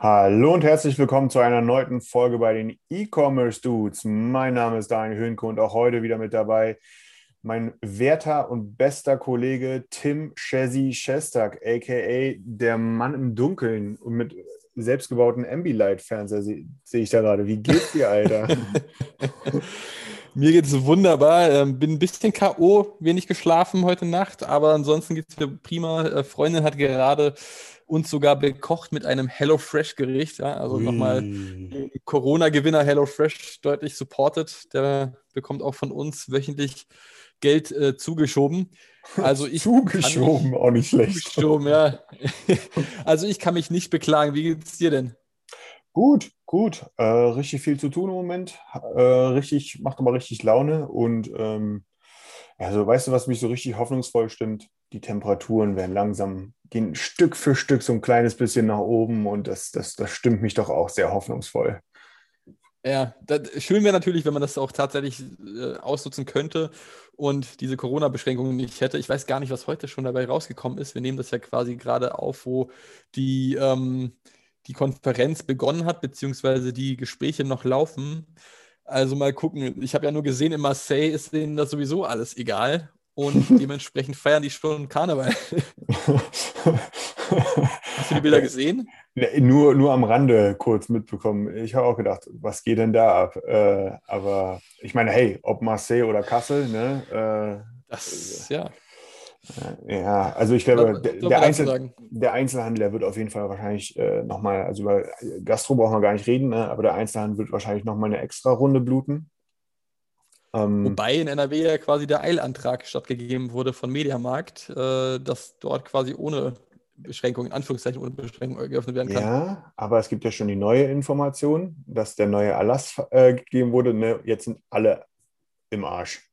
Hallo und herzlich willkommen zu einer erneuten Folge bei den E-Commerce Dudes. Mein Name ist Daniel Höhnke und auch heute wieder mit dabei mein werter und bester Kollege Tim Chessy Shestak, aka der Mann im Dunkeln und mit selbstgebauten Ambilight-Fernseher sehe seh ich da gerade. Wie geht's dir, Alter? Mir geht es wunderbar. Ähm, bin ein bisschen K.O., wenig geschlafen heute Nacht, aber ansonsten geht es mir prima. Äh, Freundin hat gerade uns sogar bekocht mit einem HelloFresh-Gericht. Ja? Also nochmal Corona-Gewinner HelloFresh deutlich supported. Der bekommt auch von uns wöchentlich Geld äh, zugeschoben. Also ich Zugeschoben, auch nicht schlecht. zugeschoben, ja. also ich kann mich nicht beklagen. Wie geht es dir denn? Gut, gut. Äh, richtig viel zu tun im Moment. Äh, richtig, macht aber richtig Laune. Und ähm, also, weißt du, was mich so richtig hoffnungsvoll stimmt? Die Temperaturen werden langsam, gehen Stück für Stück so ein kleines bisschen nach oben und das, das, das stimmt mich doch auch sehr hoffnungsvoll. Ja, das, schön wäre natürlich, wenn man das auch tatsächlich äh, ausnutzen könnte und diese Corona-Beschränkungen nicht hätte. Ich weiß gar nicht, was heute schon dabei rausgekommen ist. Wir nehmen das ja quasi gerade auf, wo die, ähm, die Konferenz begonnen hat, beziehungsweise die Gespräche noch laufen. Also mal gucken. Ich habe ja nur gesehen, in Marseille ist denen das sowieso alles egal. Und dementsprechend feiern die schon Karneval. Hast du die Bilder gesehen? Nee, Nur, nur am Rande kurz mitbekommen. Ich habe auch gedacht, was geht denn da ab? Äh, aber ich meine, hey, ob Marseille oder Kassel, ne? Das, ja. Äh, ja, also ich glaube, der, der, Einzel, der Einzelhandel, der wird auf jeden Fall wahrscheinlich äh, nochmal, also über Gastro brauchen wir gar nicht reden, ne? aber der Einzelhandel wird wahrscheinlich nochmal eine extra Runde bluten. Ähm, Wobei in NRW ja quasi der Eilantrag stattgegeben wurde von Mediamarkt, äh, dass dort quasi ohne Beschränkung, in Anführungszeichen ohne Beschränkung geöffnet werden kann. Ja, aber es gibt ja schon die neue Information, dass der neue Erlass äh, gegeben wurde. Ne? Jetzt sind alle im Arsch.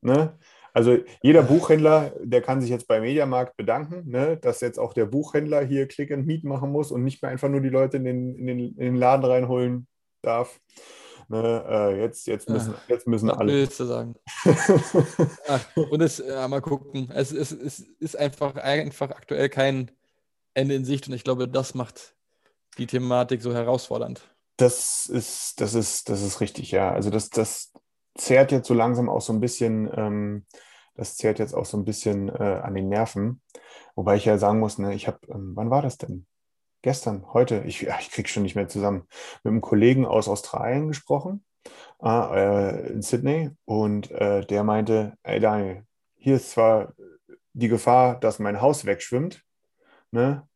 Ne? Also jeder Buchhändler, der kann sich jetzt bei Mediamarkt bedanken, ne? dass jetzt auch der Buchhändler hier Click and Meet machen muss und nicht mehr einfach nur die Leute in den, in den, in den Laden reinholen darf. Ne? Äh, jetzt, jetzt müssen, jetzt müssen alle. willst du sagen? Ach, und es, ja, mal gucken. Es, es, es ist einfach, einfach aktuell kein Ende in Sicht und ich glaube, das macht die Thematik so herausfordernd. Das ist, das ist, das ist richtig, ja. Also das, das zehrt jetzt so langsam auch so ein bisschen, ähm, das zehrt jetzt auch so ein bisschen äh, an den Nerven. Wobei ich ja sagen muss, ne, ich habe, ähm, wann war das denn? Gestern, heute, ich, ich krieg schon nicht mehr zusammen, mit einem Kollegen aus Australien gesprochen, äh, in Sydney, und äh, der meinte, ey Daniel, hier ist zwar die Gefahr, dass mein Haus wegschwimmt, ne?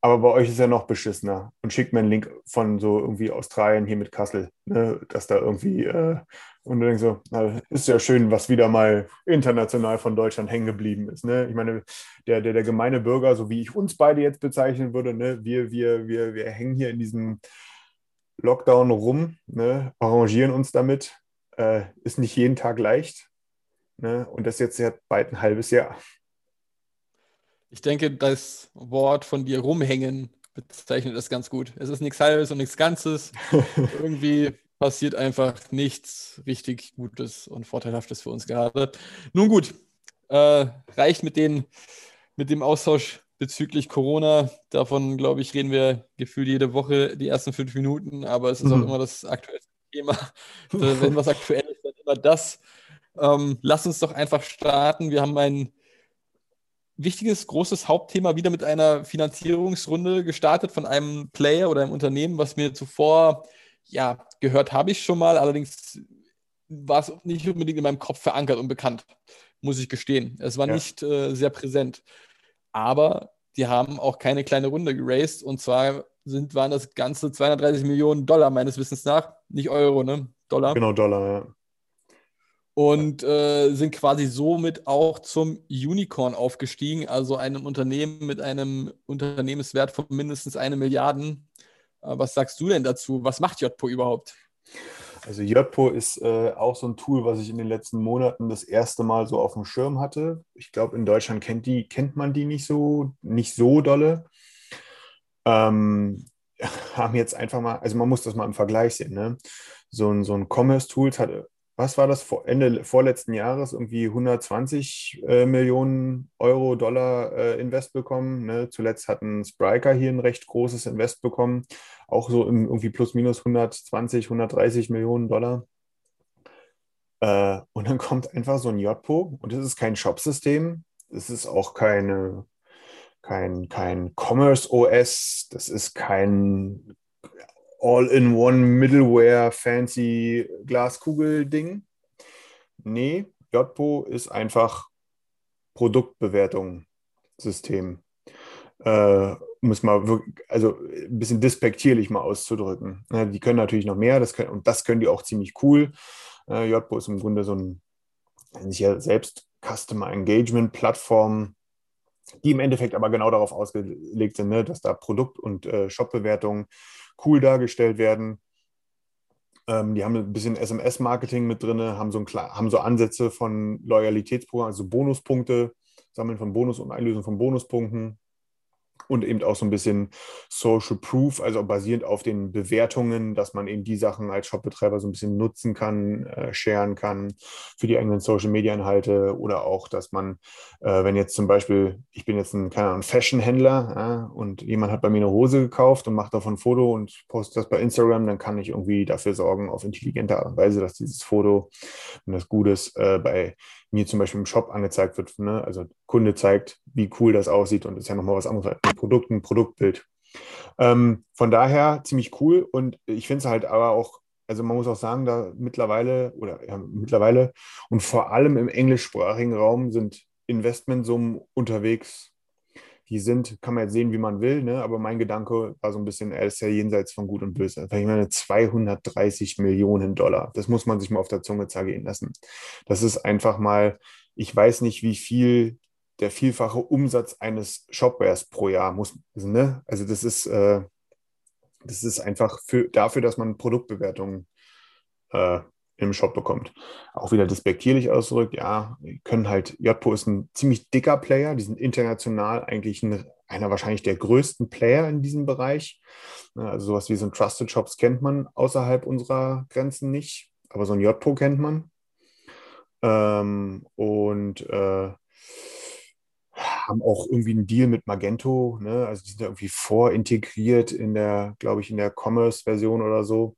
Aber bei euch ist ja noch beschissener und schickt mir einen Link von so irgendwie Australien hier mit Kassel, ne, dass da irgendwie, äh, und du denkst so, na, ist ja schön, was wieder mal international von Deutschland hängen geblieben ist. Ne? Ich meine, der, der, der gemeine Bürger, so wie ich uns beide jetzt bezeichnen würde, ne, wir, wir, wir, wir hängen hier in diesem Lockdown rum, ne, arrangieren uns damit, äh, ist nicht jeden Tag leicht. Ne? Und das jetzt ja bald ein halbes Jahr. Ich denke, das Wort von dir rumhängen bezeichnet das ganz gut. Es ist nichts Halbes und nichts Ganzes. Irgendwie passiert einfach nichts richtig Gutes und Vorteilhaftes für uns gerade. Nun gut, äh, reicht mit, den, mit dem Austausch bezüglich Corona. Davon, glaube ich, reden wir gefühlt jede Woche die ersten fünf Minuten, aber es ist auch Mhm. immer das aktuelle Thema. Äh, Wenn was aktuell ist, dann immer das. Ähm, lass uns doch einfach starten. Wir haben ein wichtiges, großes Hauptthema wieder mit einer Finanzierungsrunde gestartet von einem Player oder einem Unternehmen, was mir zuvor, ja, gehört habe ich schon mal, allerdings war es nicht unbedingt in meinem Kopf verankert und bekannt, muss ich gestehen. Es war Ja. nicht äh, sehr präsent. Aber die haben auch keine kleine Runde geraced und zwar sind, waren das ganze 230 Millionen Dollar meines Wissens nach, nicht Euro, ne? Dollar. Genau, Dollar, ja. und äh, sind quasi somit auch zum Unicorn aufgestiegen, also einem Unternehmen mit einem Unternehmenswert von mindestens eine Milliarde. Äh, was sagst du denn dazu? Was macht JPO überhaupt? Also JPO ist äh, auch so ein Tool, was ich in den letzten Monaten das erste Mal so auf dem Schirm hatte. Ich glaube, in Deutschland kennt, die, kennt man die nicht so, nicht so dolle. Ähm, haben jetzt einfach mal, also man muss das mal im Vergleich sehen. Ne? So ein, so ein Commerce-Tools hat was war das, Ende vorletzten Jahres irgendwie 120 äh, Millionen Euro, Dollar äh, Invest bekommen. Ne? Zuletzt hatten Spriker hier ein recht großes Invest bekommen, auch so im, irgendwie plus minus 120, 130 Millionen Dollar. Äh, und dann kommt einfach so ein JPO und das ist kein Shop-System, das ist auch keine, kein, kein Commerce OS, das ist kein All-in-One Middleware Fancy Glaskugel-Ding. Nee, JPO ist einfach Produktbewertung-System. Äh, um es mal wirklich, also ein bisschen despektierlich mal auszudrücken. Ja, die können natürlich noch mehr, das können, und das können die auch ziemlich cool. Äh, JPO ist im Grunde so ein, ja selbst Customer Engagement Plattform, die im Endeffekt aber genau darauf ausgelegt sind, ne, dass da Produkt- und äh, Shop-Bewertungen cool dargestellt werden. Ähm, die haben ein bisschen SMS-Marketing mit drin, haben so, haben so Ansätze von Loyalitätsprogrammen, also Bonuspunkte, Sammeln von Bonus und Einlösen von Bonuspunkten und eben auch so ein bisschen Social Proof, also basierend auf den Bewertungen, dass man eben die Sachen als Shopbetreiber so ein bisschen nutzen kann, äh, sharen kann für die eigenen Social Media Inhalte oder auch, dass man, äh, wenn jetzt zum Beispiel, ich bin jetzt ein, keine Ahnung, Fashion-Händler ja, und jemand hat bei mir eine Hose gekauft und macht davon ein Foto und postet das bei Instagram, dann kann ich irgendwie dafür sorgen, auf intelligente Art und Weise, dass dieses Foto, wenn das gut ist, äh, bei mir zum Beispiel im Shop angezeigt wird. Ne? Also Kunde zeigt, wie cool das aussieht und ist ja nochmal was anderes als ein Produkt, ein Produktbild. Ähm, von daher ziemlich cool und ich finde es halt aber auch, also man muss auch sagen, da mittlerweile oder ja, mittlerweile und vor allem im englischsprachigen Raum sind Investmentsummen unterwegs, die sind, kann man jetzt sehen, wie man will, ne? aber mein Gedanke war so ein bisschen, er ist ja jenseits von Gut und Böse. Ich meine, 230 Millionen Dollar, das muss man sich mal auf der Zunge zergehen lassen. Das ist einfach mal, ich weiß nicht, wie viel der vielfache Umsatz eines Shopwares pro Jahr muss, ne? Also das ist, äh, das ist einfach für, dafür, dass man Produktbewertungen äh, im Shop bekommt. Auch wieder despektierlich ausgedrückt, ja, können halt, JPO ist ein ziemlich dicker Player, die sind international eigentlich ein, einer wahrscheinlich der größten Player in diesem Bereich. Also sowas wie so ein Trusted Shops kennt man außerhalb unserer Grenzen nicht, aber so ein JPO kennt man. Ähm, und äh, haben auch irgendwie einen Deal mit Magento, ne? also die sind ja irgendwie vorintegriert in der, glaube ich, in der Commerce-Version oder so.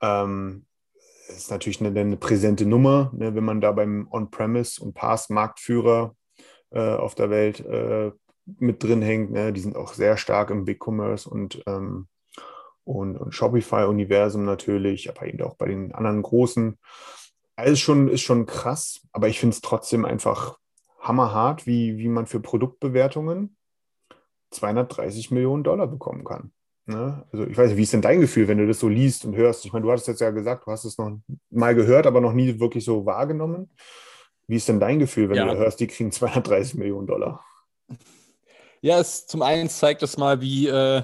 Ähm, ist natürlich eine, eine präsente Nummer, ne, wenn man da beim On-Premise und Pass-Marktführer äh, auf der Welt äh, mit drin hängt. Ne. Die sind auch sehr stark im Big Commerce und, ähm, und, und Shopify-Universum natürlich, aber eben auch bei den anderen großen. Ist schon, ist schon krass, aber ich finde es trotzdem einfach hammerhart, wie, wie man für Produktbewertungen 230 Millionen Dollar bekommen kann. Ne? Also ich weiß nicht, wie ist denn dein Gefühl, wenn du das so liest und hörst? Ich meine, du hattest jetzt ja gesagt, du hast es noch mal gehört, aber noch nie wirklich so wahrgenommen. Wie ist denn dein Gefühl, wenn ja. du hörst, die kriegen 230 Millionen Dollar? Ja, es zum einen zeigt es mal, wie, äh,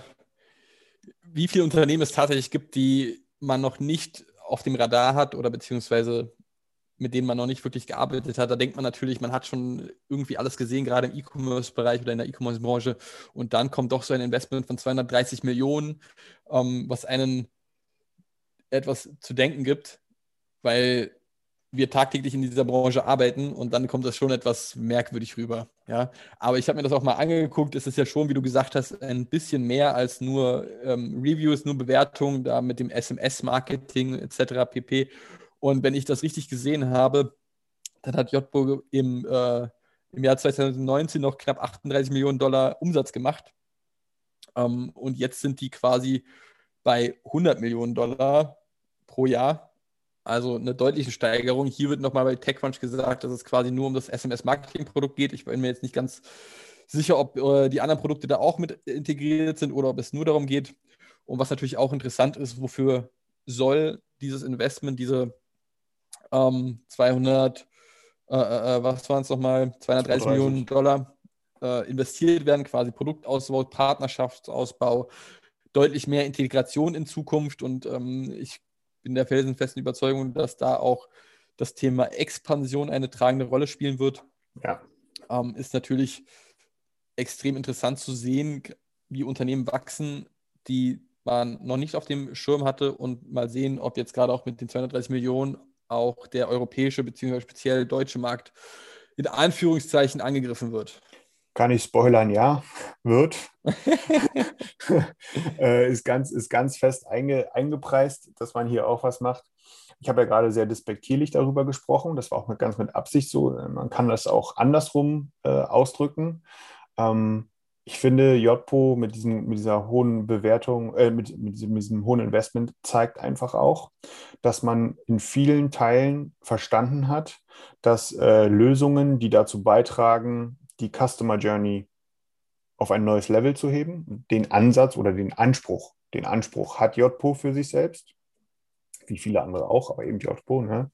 wie viele Unternehmen es tatsächlich gibt, die man noch nicht auf dem Radar hat oder beziehungsweise mit denen man noch nicht wirklich gearbeitet hat. Da denkt man natürlich, man hat schon irgendwie alles gesehen, gerade im E-Commerce-Bereich oder in der E-Commerce-Branche. Und dann kommt doch so ein Investment von 230 Millionen, ähm, was einen etwas zu denken gibt, weil wir tagtäglich in dieser Branche arbeiten und dann kommt das schon etwas merkwürdig rüber. Ja, aber ich habe mir das auch mal angeguckt. Es ist ja schon, wie du gesagt hast, ein bisschen mehr als nur ähm, Reviews, nur Bewertungen, da mit dem SMS-Marketing etc. pp. Und wenn ich das richtig gesehen habe, dann hat JBO im, äh, im Jahr 2019 noch knapp 38 Millionen Dollar Umsatz gemacht. Ähm, und jetzt sind die quasi bei 100 Millionen Dollar pro Jahr. Also eine deutliche Steigerung. Hier wird nochmal bei TechCrunch gesagt, dass es quasi nur um das SMS-Marketing-Produkt geht. Ich bin mir jetzt nicht ganz sicher, ob äh, die anderen Produkte da auch mit integriert sind oder ob es nur darum geht. Und was natürlich auch interessant ist, wofür soll dieses Investment, diese ähm, 200, äh, äh, was waren es nochmal, 230 230. Millionen Dollar äh, investiert werden, quasi Produktausbau, Partnerschaftsausbau, deutlich mehr Integration in Zukunft und ähm, ich bin der felsenfesten Überzeugung, dass da auch das Thema Expansion eine tragende Rolle spielen wird. Ja. Ähm, ist natürlich extrem interessant zu sehen, wie Unternehmen wachsen, die man noch nicht auf dem Schirm hatte und mal sehen, ob jetzt gerade auch mit den 230 Millionen auch der europäische bzw. speziell deutsche Markt in Anführungszeichen angegriffen wird. Kann ich spoilern, ja, wird. äh, ist, ganz, ist ganz fest einge, eingepreist, dass man hier auch was macht. Ich habe ja gerade sehr despektierlich darüber gesprochen. Das war auch mit, ganz mit Absicht so. Man kann das auch andersrum äh, ausdrücken. Ähm, ich finde, JPO mit, diesen, mit dieser hohen Bewertung, äh, mit, mit, diesem, mit diesem hohen Investment zeigt einfach auch, dass man in vielen Teilen verstanden hat, dass äh, Lösungen, die dazu beitragen, die Customer Journey auf ein neues Level zu heben, den Ansatz oder den Anspruch, den Anspruch hat JPO für sich selbst, wie viele andere auch, aber eben JPO, ne?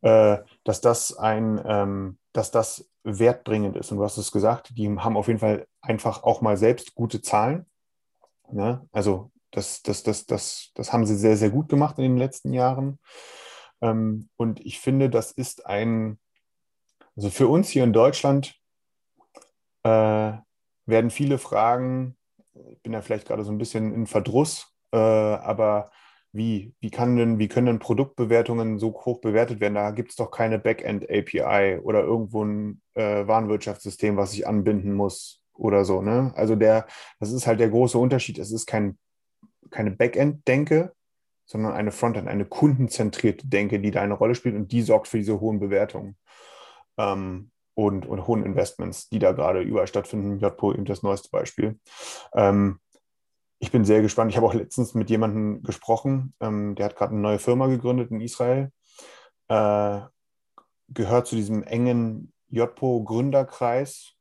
äh, dass das ein, ähm, dass das wertbringend ist. Und du hast es gesagt, die haben auf jeden Fall einfach auch mal selbst gute Zahlen. Ne? Also das, das, das, das, das haben sie sehr, sehr gut gemacht in den letzten Jahren. Ähm, und ich finde, das ist ein, also für uns hier in Deutschland äh, werden viele Fragen, ich bin ja vielleicht gerade so ein bisschen in Verdruss, äh, aber wie, wie, kann denn, wie können denn Produktbewertungen so hoch bewertet werden? Da gibt es doch keine Backend-API oder irgendwo ein äh, Warenwirtschaftssystem, was ich anbinden muss oder so. Ne? Also der, das ist halt der große Unterschied. Es ist kein, keine Backend-Denke, sondern eine Frontend, eine kundenzentrierte Denke, die da eine Rolle spielt und die sorgt für diese hohen Bewertungen ähm, und, und hohen Investments, die da gerade überall stattfinden. JPO eben das neueste Beispiel. Ähm, ich bin sehr gespannt. Ich habe auch letztens mit jemandem gesprochen, ähm, der hat gerade eine neue Firma gegründet in Israel, äh, gehört zu diesem engen JPO-Gründerkreis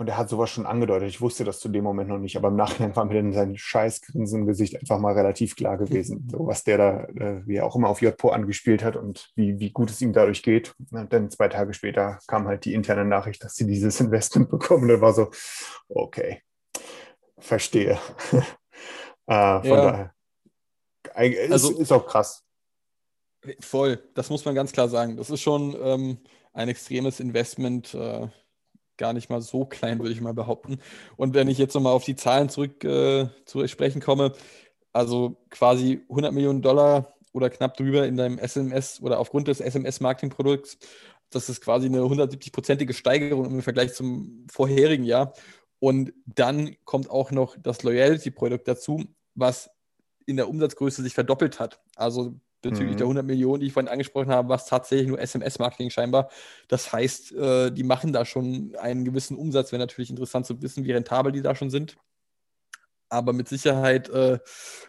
und er hat sowas schon angedeutet. Ich wusste das zu dem Moment noch nicht, aber im Nachhinein war mir dann sein scheiß im Gesicht einfach mal relativ klar gewesen, so was der da, äh, wie er auch immer auf JPO angespielt hat und wie, wie gut es ihm dadurch geht. Und dann zwei Tage später kam halt die interne Nachricht, dass sie dieses Investment bekommen. Und er war so, okay, verstehe. äh, von Ja. daher. Ist, Also- ist auch krass. Voll, das muss man ganz klar sagen. Das ist schon ähm, ein extremes Investment, äh, gar nicht mal so klein, würde ich mal behaupten. Und wenn ich jetzt nochmal auf die Zahlen zurück äh, zu sprechen komme, also quasi 100 Millionen Dollar oder knapp drüber in deinem SMS oder aufgrund des SMS-Marketing-Produkts, das ist quasi eine 170-prozentige Steigerung im Vergleich zum vorherigen Jahr. Und dann kommt auch noch das Loyalty-Produkt dazu, was in der Umsatzgröße sich verdoppelt hat. Also bezüglich Mhm. der 100 Millionen, die ich vorhin angesprochen habe, was tatsächlich nur SMS-Marketing scheinbar. Das heißt, äh, die machen da schon einen gewissen Umsatz. Wäre natürlich interessant zu wissen, wie rentabel die da schon sind. Aber mit Sicherheit äh,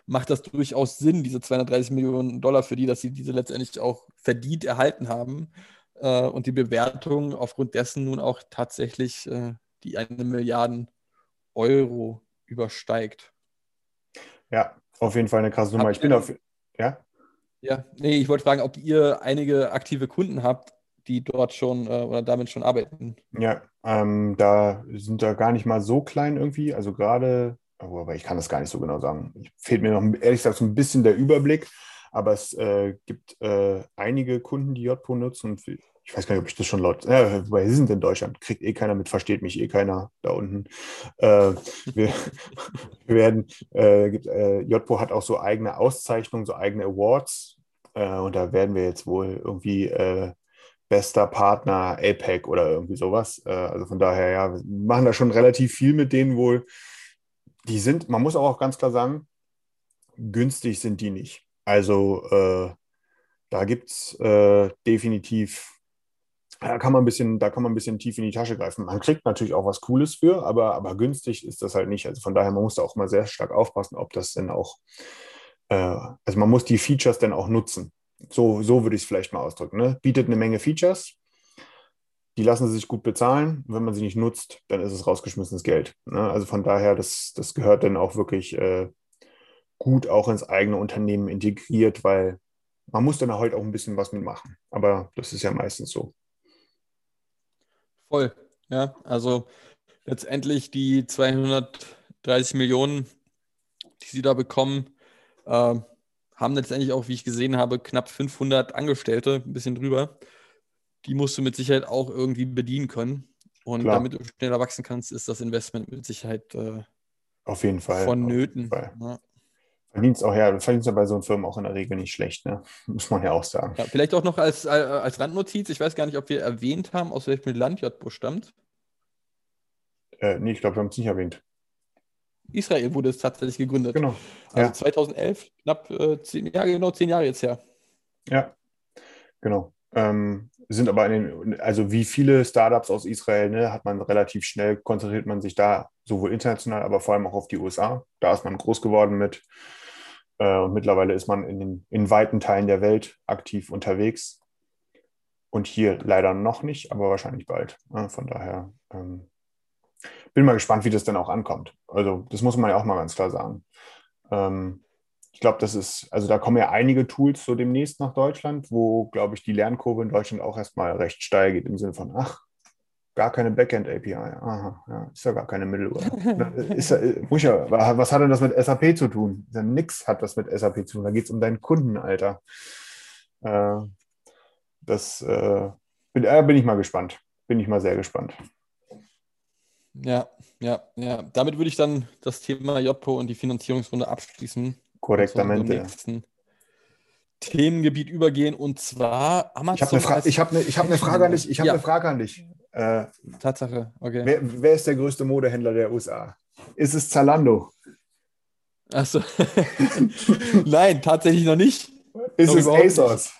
macht das durchaus Sinn, diese 230 Millionen Dollar für die, dass sie diese letztendlich auch verdient erhalten haben. Äh, und die Bewertung aufgrund dessen nun auch tatsächlich äh, die eine Milliarden Euro übersteigt. Ja, auf jeden Fall eine krasse Nummer. Habt Ich bin auf. Ja, Ja, nee, ich wollte fragen, ob ihr einige aktive Kunden habt, die dort schon äh, oder damit schon arbeiten. ja, ähm, da sind da gar nicht mal so klein irgendwie. Also gerade, oh, aber ich kann das gar nicht so genau sagen. Fehlt mir noch ehrlich gesagt so ein bisschen der Überblick. Aber es äh, gibt äh, einige Kunden, die JPO nutzen. Und ich weiß gar nicht, ob ich das schon laut. Weil sie sind in Deutschland, kriegt eh keiner mit, versteht mich eh keiner da unten. Äh, wir, wir werden, äh, gibt, äh, JPO hat auch so eigene Auszeichnungen, so eigene Awards. Äh, und da werden wir jetzt wohl irgendwie äh, bester Partner APEC oder irgendwie sowas. Äh, also von daher, ja, wir machen da schon relativ viel mit denen wohl. Die sind, man muss auch ganz klar sagen, günstig sind die nicht. Also äh, da gibt es äh, definitiv, da kann man ein bisschen, da kann man ein bisschen tief in die Tasche greifen. Man kriegt natürlich auch was Cooles für, aber, aber günstig ist das halt nicht. Also von daher, man muss da auch mal sehr stark aufpassen, ob das denn auch, äh, also man muss die Features dann auch nutzen. So, so würde ich es vielleicht mal ausdrücken. Ne? Bietet eine Menge Features, die lassen sich gut bezahlen. Wenn man sie nicht nutzt, dann ist es rausgeschmissenes Geld. Ne? Also von daher, das, das gehört dann auch wirklich äh, gut auch ins eigene Unternehmen integriert, weil man muss dann halt auch ein bisschen was mitmachen. Aber das ist ja meistens so. Voll, ja. Also letztendlich die 230 Millionen, die sie da bekommen, äh, haben letztendlich auch, wie ich gesehen habe, knapp 500 Angestellte, ein bisschen drüber. Die musst du mit Sicherheit auch irgendwie bedienen können. Und Klar. damit du schneller wachsen kannst, ist das Investment mit Sicherheit äh, auf jeden Fall vonnöten. Ja. Verdienst auch, ja, verdienst ja bei so einem Firmen auch in der Regel nicht schlecht, ne? Muss man ja auch sagen. Ja, vielleicht auch noch als, äh, als Randnotiz, ich weiß gar nicht, ob wir erwähnt haben, aus welchem Land JBO stammt. Äh, nee, ich glaube, wir haben es nicht erwähnt. Israel wurde es tatsächlich gegründet. Genau. Also ja. 2011, knapp äh, zehn Jahre, genau zehn Jahre jetzt her. Ja, genau. Ähm, sind aber in den, also wie viele Startups aus Israel, ne, hat man relativ schnell, konzentriert man sich da sowohl international, aber vor allem auch auf die USA. Da ist man groß geworden mit. Äh, und mittlerweile ist man in, den, in weiten Teilen der Welt aktiv unterwegs. Und hier leider noch nicht, aber wahrscheinlich bald. Ne? Von daher ähm, bin mal gespannt, wie das dann auch ankommt. Also, das muss man ja auch mal ganz klar sagen. Ähm, ich glaube, das ist, also da kommen ja einige Tools so demnächst nach Deutschland, wo, glaube ich, die Lernkurve in Deutschland auch erstmal recht steil geht, im Sinne von, ach, gar keine Backend-API. Aha, ja, ist ja gar keine Middleware. ist muss ja, was hat denn das mit SAP zu tun? Ja, nix hat das mit SAP zu tun. Da geht es um deinen Kunden, Alter. Äh, das äh, bin, äh, bin ich mal gespannt. Bin ich mal sehr gespannt. Ja, ja, ja. Damit würde ich dann das Thema JPO und die Finanzierungsrunde abschließen. Korrektamente. nächsten Themengebiet übergehen und zwar Amazon. Ich habe eine, Fra hab eine, hab eine Frage an dich. Ich habe ja. eine Frage an dich. Äh, Tatsache, okay. Wer, wer, ist der größte Modehändler der USA? Ist es Zalando? Achso. Nein, tatsächlich noch nicht. Ist es ASOS? Nicht.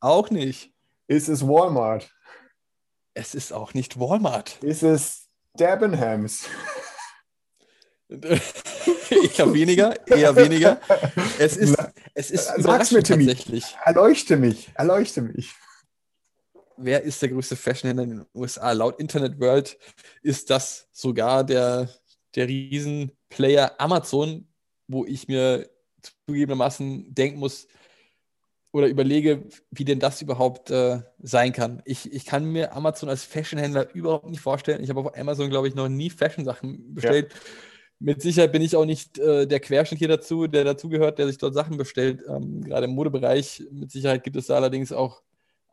Auch nicht. Ist es Walmart? Es ist auch nicht Walmart. Ist es Debenhams? ich habe weniger, eher weniger. Es ist, es ist Sag's mir, tatsächlich. Erleuchte mich, erleuchte mich. Wer ist der größte Fashionhändler in den USA? Laut Internet World ist das sogar der, der Riesenplayer Amazon, wo ich mir zugegebenermaßen denken muss oder überlege, wie denn das überhaupt äh, sein kann. Ich, ich kann mir Amazon als Fashionhändler überhaupt nicht vorstellen. Ich habe auf Amazon, glaube ich, noch nie Fashion-Sachen bestellt. Ja mit Sicherheit bin ich auch nicht äh, der Querschnitt hier dazu, der dazugehört, der sich dort Sachen bestellt. Ähm, gerade im Modebereich. Mit Sicherheit gibt es da allerdings auch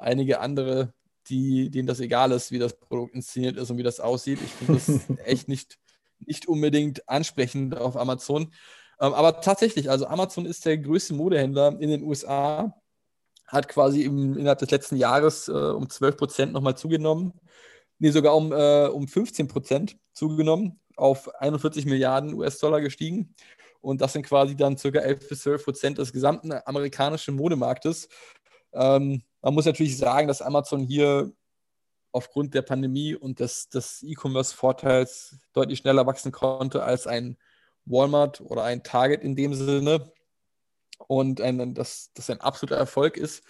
einige andere, die, denen das egal ist, wie das Produkt inszeniert ist und wie das aussieht. Ich finde das echt nicht, nicht unbedingt ansprechend auf Amazon. Ähm, aber tatsächlich, also Amazon ist der größte Modehändler in den USA, hat quasi im, innerhalb des letzten Jahres äh, um 12 Prozent nochmal zugenommen. Nee, sogar um, äh, um 15 Prozent zugenommen auf 41 Milliarden US-Dollar gestiegen. Und das sind quasi dann ca. 11 bis 12 Prozent des gesamten amerikanischen Modemarktes. Ähm, man muss natürlich sagen, dass Amazon hier aufgrund der Pandemie und des, des E-Commerce-Vorteils deutlich schneller wachsen konnte als ein Walmart oder ein Target in dem Sinne. Und ein, dass das ein absoluter Erfolg ist.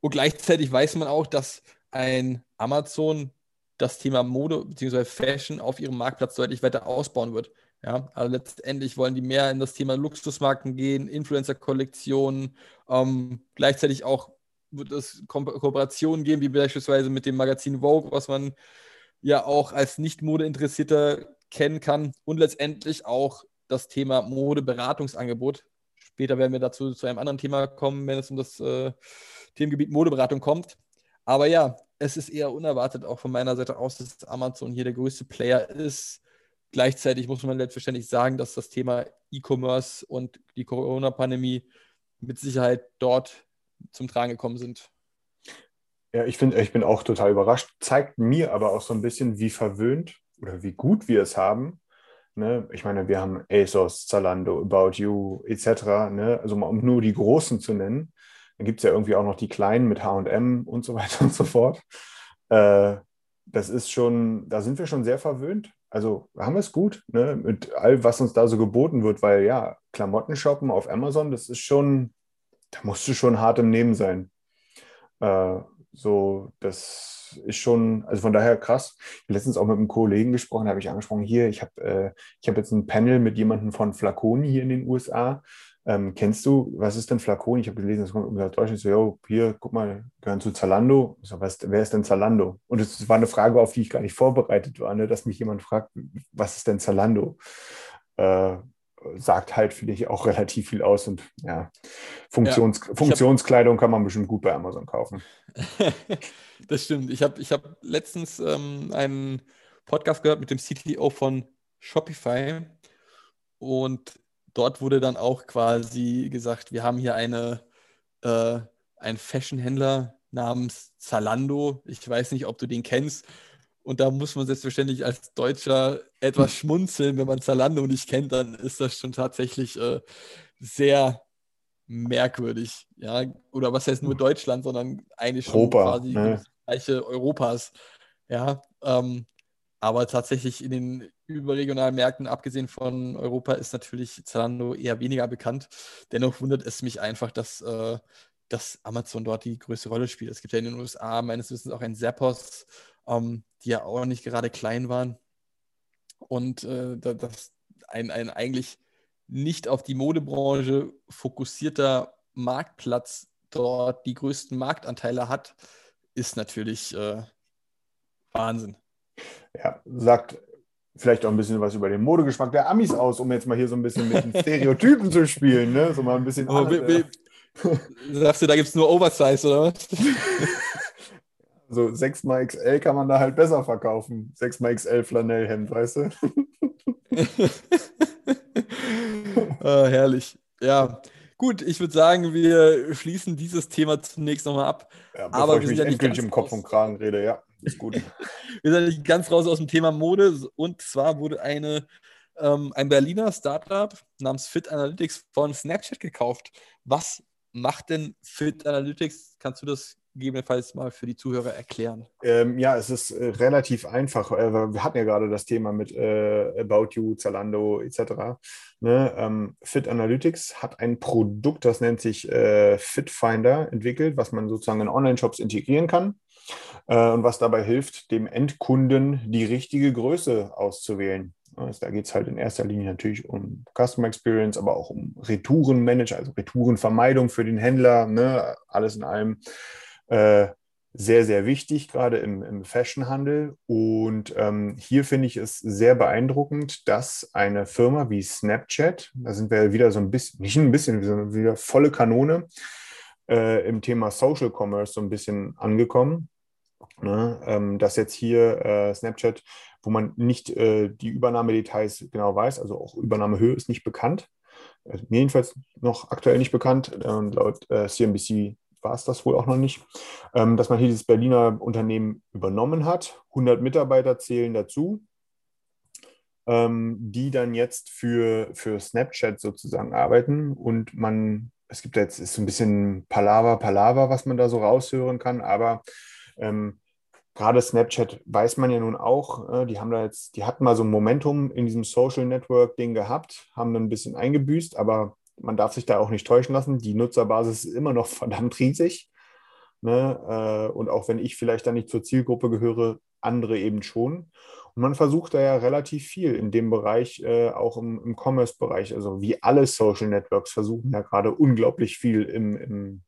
Und gleichzeitig weiß man auch, dass ein Amazon das Thema Mode bzw. Fashion auf ihrem Marktplatz deutlich weiter ausbauen wird. Ja, also letztendlich wollen die mehr in das Thema Luxusmarken gehen, Influencer-Kollektionen, ähm, gleichzeitig auch wird es Ko Kooperationen geben, wie beispielsweise mit dem Magazin Vogue, was man ja auch als Nicht-Mode-Interessierter kennen kann und letztendlich auch das Thema Modeberatungsangebot. Später werden wir dazu zu einem anderen Thema kommen, wenn es um das äh, Themengebiet Modeberatung kommt. Aber ja, es ist eher unerwartet auch von meiner Seite aus, dass Amazon hier der größte Player ist. Gleichzeitig muss man selbstverständlich sagen, dass das Thema E-Commerce und die Corona-Pandemie mit Sicherheit dort zum Tragen gekommen sind. Ja, ich finde, ich bin auch total überrascht. Zeigt mir aber auch so ein bisschen, wie verwöhnt oder wie gut wir es haben. Ne? Ich meine, wir haben ASOS, Zalando, About You etc. Ne? Also um nur die Großen zu nennen. Dann gibt es ja irgendwie auch noch die Kleinen mit HM und so weiter und so fort. Äh, das ist schon, da sind wir schon sehr verwöhnt. Also haben wir es gut, ne? mit all, was uns da so geboten wird, weil ja, Klamotten shoppen auf Amazon, das ist schon, da musst du schon hart im Nehmen sein. Äh, so, das ist schon, also von daher krass. Ich letztens auch mit einem Kollegen gesprochen, habe ich angesprochen, hier, ich habe äh, hab jetzt ein Panel mit jemandem von Flaconi hier in den USA Ähm, kennst du, was ist denn Flaconi? Ich habe gelesen, das kommt aus Deutschland. So, yo, hier, guck mal, gehören zu Zalando. Ich so, was, wer ist denn Zalando? Und es war eine Frage, auf die ich gar nicht vorbereitet war, ne, dass mich jemand fragt, was ist denn Zalando? Äh, sagt halt, finde ich, auch relativ viel aus. Und ja, Funktions Ja, Funktionskleidung kann man bestimmt gut bei Amazon kaufen. Das stimmt. Ich habe ich hab letztens ähm, einen Podcast gehört mit dem CTO von Shopify und dort wurde dann auch quasi gesagt, wir haben hier eine, äh, einen Fashionhändler namens Zalando. Ich weiß nicht, ob du den kennst. Und da muss man selbstverständlich als Deutscher etwas schmunzeln. Wenn man Zalando nicht kennt, dann ist das schon tatsächlich äh, sehr merkwürdig. Ja, oder was heißt nur Deutschland, sondern eigentlich schon Europa, quasi ne? das Gleiche Europas. Ja, ähm, aber tatsächlich in den überregionalen Märkten, abgesehen von Europa, ist natürlich Zalando eher weniger bekannt. Dennoch wundert es mich einfach, dass, äh, dass Amazon dort die größte Rolle spielt. Es gibt ja in den USA meines Wissens auch ein Zappos, ähm, die ja auch nicht gerade klein waren. Und äh, da- das ein, ein eigentlich nicht auf die Modebranche fokussierter Marktplatz dort die größten Marktanteile hat, ist natürlich äh, Wahnsinn. Ja, sagt vielleicht auch ein bisschen was über den Modegeschmack der Amis aus, um jetzt mal hier so ein bisschen mit den Stereotypen zu spielen, ne? So mal ein bisschen. Wie- wie- sagst du, da gibt es nur Oversize, oder was? So 6xL kann man da halt besser verkaufen. 6xL Flanellhemd, weißt du? ah, herrlich. Ja, gut, ich würde sagen, wir schließen dieses Thema zunächst nochmal ab. Ja, bevor Aber ich wir mich sind ja nicht endgültig ganz im Kopf raus. und Kragen rede, ja, ist gut. Wir sind nicht ganz raus aus dem Thema Mode. Und zwar wurde eine, ähm, ein Berliner Startup namens Fit Analytics von Snapchat gekauft. Was macht denn Fit Analytics? Kannst du das gegebenenfalls mal für die Zuhörer erklären? Ähm, ja, es ist äh, relativ einfach. Äh, wir hatten ja gerade das Thema mit äh, About You, Zalando etc. Ne? Ähm, Fit Analytics hat ein Produkt, das nennt sich äh, Fit Finder entwickelt, was man sozusagen in Online-Shops integrieren kann äh, und was dabei hilft, dem Endkunden die richtige Größe auszuwählen. Da geht es halt in erster Linie natürlich um Customer Experience, aber auch um Retourenmanager, also Retourenvermeidung für den Händler, ne? alles in allem. Äh, sehr, sehr wichtig, gerade im, im Fashionhandel. Und ähm, hier finde ich es sehr beeindruckend, dass eine Firma wie Snapchat, da sind wir wieder so ein bisschen, nicht ein bisschen, sondern wieder volle Kanone äh, im Thema Social Commerce so ein bisschen angekommen. Ne? Ähm, dass jetzt hier äh, Snapchat, wo man nicht äh, die Übernahmedetails genau weiß, also auch Übernahmehöhe ist nicht bekannt. Äh, mir jedenfalls noch aktuell nicht bekannt. Und laut äh, CNBC war es das wohl auch noch nicht, ähm, dass man hier dieses Berliner Unternehmen übernommen hat. 100 Mitarbeiter zählen dazu, ähm, die dann jetzt für, für Snapchat sozusagen arbeiten. Und man, es gibt jetzt ist so ein bisschen Palaver, Palaver, was man da so raushören kann, aber ähm, gerade Snapchat weiß man ja nun auch, äh, die haben da jetzt, die hatten mal so ein Momentum in diesem Social Network-Ding gehabt, haben dann ein bisschen eingebüßt, aber man darf sich da auch nicht täuschen lassen. Die Nutzerbasis ist immer noch verdammt riesig. Ne? Äh, und auch wenn ich vielleicht da nicht zur Zielgruppe gehöre, andere eben schon. Und man versucht da ja relativ viel in dem Bereich, äh, auch im, im Commerce-Bereich. Also wie alle Social Networks versuchen ja gerade unglaublich viel im, im,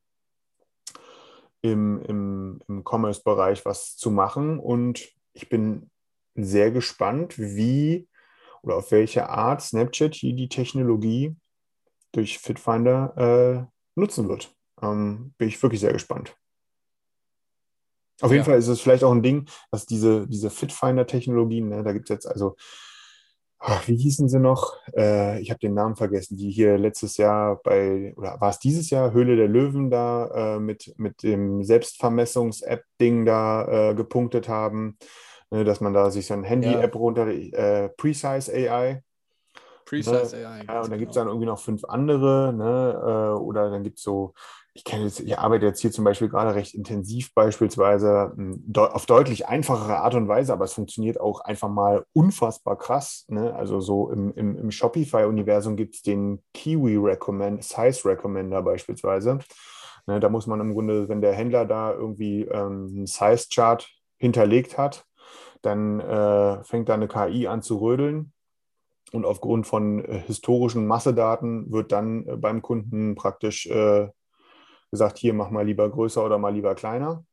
im, im, im Commerce-Bereich was zu machen. Und ich bin sehr gespannt, wie oder auf welche Art Snapchat hier die Technologie durch FitFinder äh, nutzen wird. Ähm, bin ich wirklich sehr gespannt. Auf jeden Ja. Fall ist es vielleicht auch ein Ding, dass diese, diese FitFinder-Technologien, ne, da gibt es jetzt also, ach, wie hießen sie noch? Äh, ich habe den Namen vergessen, die hier letztes Jahr bei, oder war es dieses Jahr, Höhle der Löwen da äh, mit, mit dem Selbstvermessungs-App-Ding da äh, gepunktet haben, ne, dass man da sich so ein Handy-App runter, äh, Precise AI, Precise Ne? AI. ja, und dann gibt es dann irgendwie noch fünf andere, ne? äh, Oder dann gibt es so, ich kenne jetzt, ich arbeite jetzt hier zum Beispiel gerade recht intensiv beispielsweise m, deu- auf deutlich einfachere Art und Weise, aber es funktioniert auch einfach mal unfassbar krass. Ne? Also so im, im, im Shopify-Universum gibt es den Kiwi Recommend, Size Recommender beispielsweise. Ne? Da muss man im Grunde, wenn der Händler da irgendwie ähm, einen Size-Chart hinterlegt hat, dann äh, fängt da eine KI an zu rödeln und aufgrund von äh, historischen Massedaten wird dann äh, beim Kunden praktisch äh, gesagt, hier mach mal lieber größer oder mal lieber kleiner.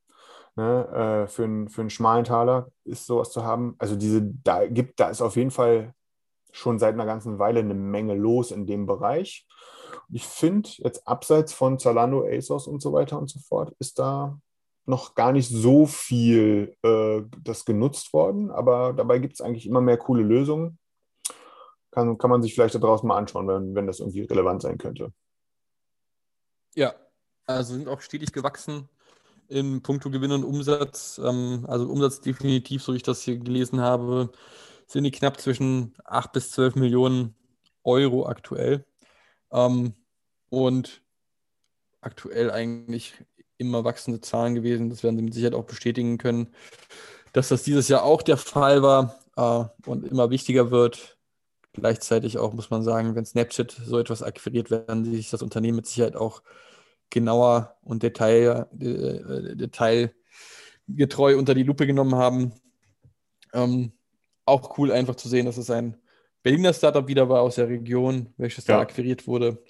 Ne, äh, für, einen, für einen schmalen Taler ist sowas zu haben. Also diese, da gibt, da ist auf jeden Fall schon seit einer ganzen Weile eine Menge los in dem Bereich. Ich finde, jetzt abseits von Zalando, ASOS und so weiter und so fort, ist da noch gar nicht so viel äh, das genutzt worden, aber dabei gibt es eigentlich immer mehr coole Lösungen. Kann, kann man sich vielleicht da draußen mal anschauen, wenn, wenn das irgendwie relevant sein könnte. Ja, also sind auch stetig gewachsen im Punkto Gewinn und Umsatz. Ähm, also Umsatz definitiv, so wie ich das hier gelesen habe, sind die knapp zwischen 8 bis 12 Millionen Euro aktuell. Ähm, und aktuell eigentlich immer wachsende Zahlen gewesen. Das werden Sie mit Sicherheit auch bestätigen können, dass das dieses Jahr auch der Fall war äh, und immer wichtiger wird. Gleichzeitig auch muss man sagen, wenn Snapchat so etwas akquiriert, werden sich das Unternehmen mit Sicherheit auch genauer und Detail, äh, detailgetreu unter die Lupe genommen haben. Ähm, auch cool einfach zu sehen, dass es ein Berliner Startup wieder war aus der Region, welches ja. da akquiriert wurde.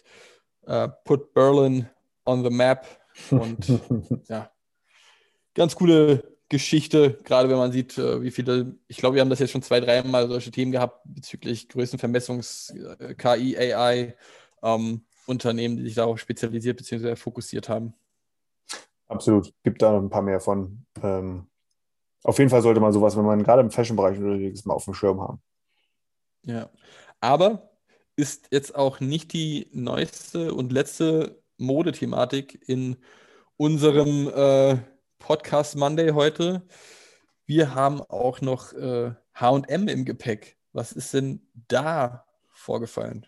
Uh, put Berlin on the map und ja, ganz coole Geschichte, gerade wenn man sieht, äh, wie viele, ich glaube, wir haben das jetzt schon zwei, dreimal solche Themen gehabt bezüglich Größenvermessungs, äh, KI, AI, ähm, Unternehmen, die sich darauf spezialisiert bzw. fokussiert haben. Absolut, gibt da noch ein paar mehr von. Ähm, auf jeden Fall sollte man sowas, wenn man gerade im Fashion-Bereich unterwegs ist, mal auf dem Schirm haben. Ja, aber ist jetzt auch nicht die neueste und letzte Modethematik in unserem äh, Podcast Monday heute. Wir haben auch noch äh, HM im Gepäck. Was ist denn da vorgefallen?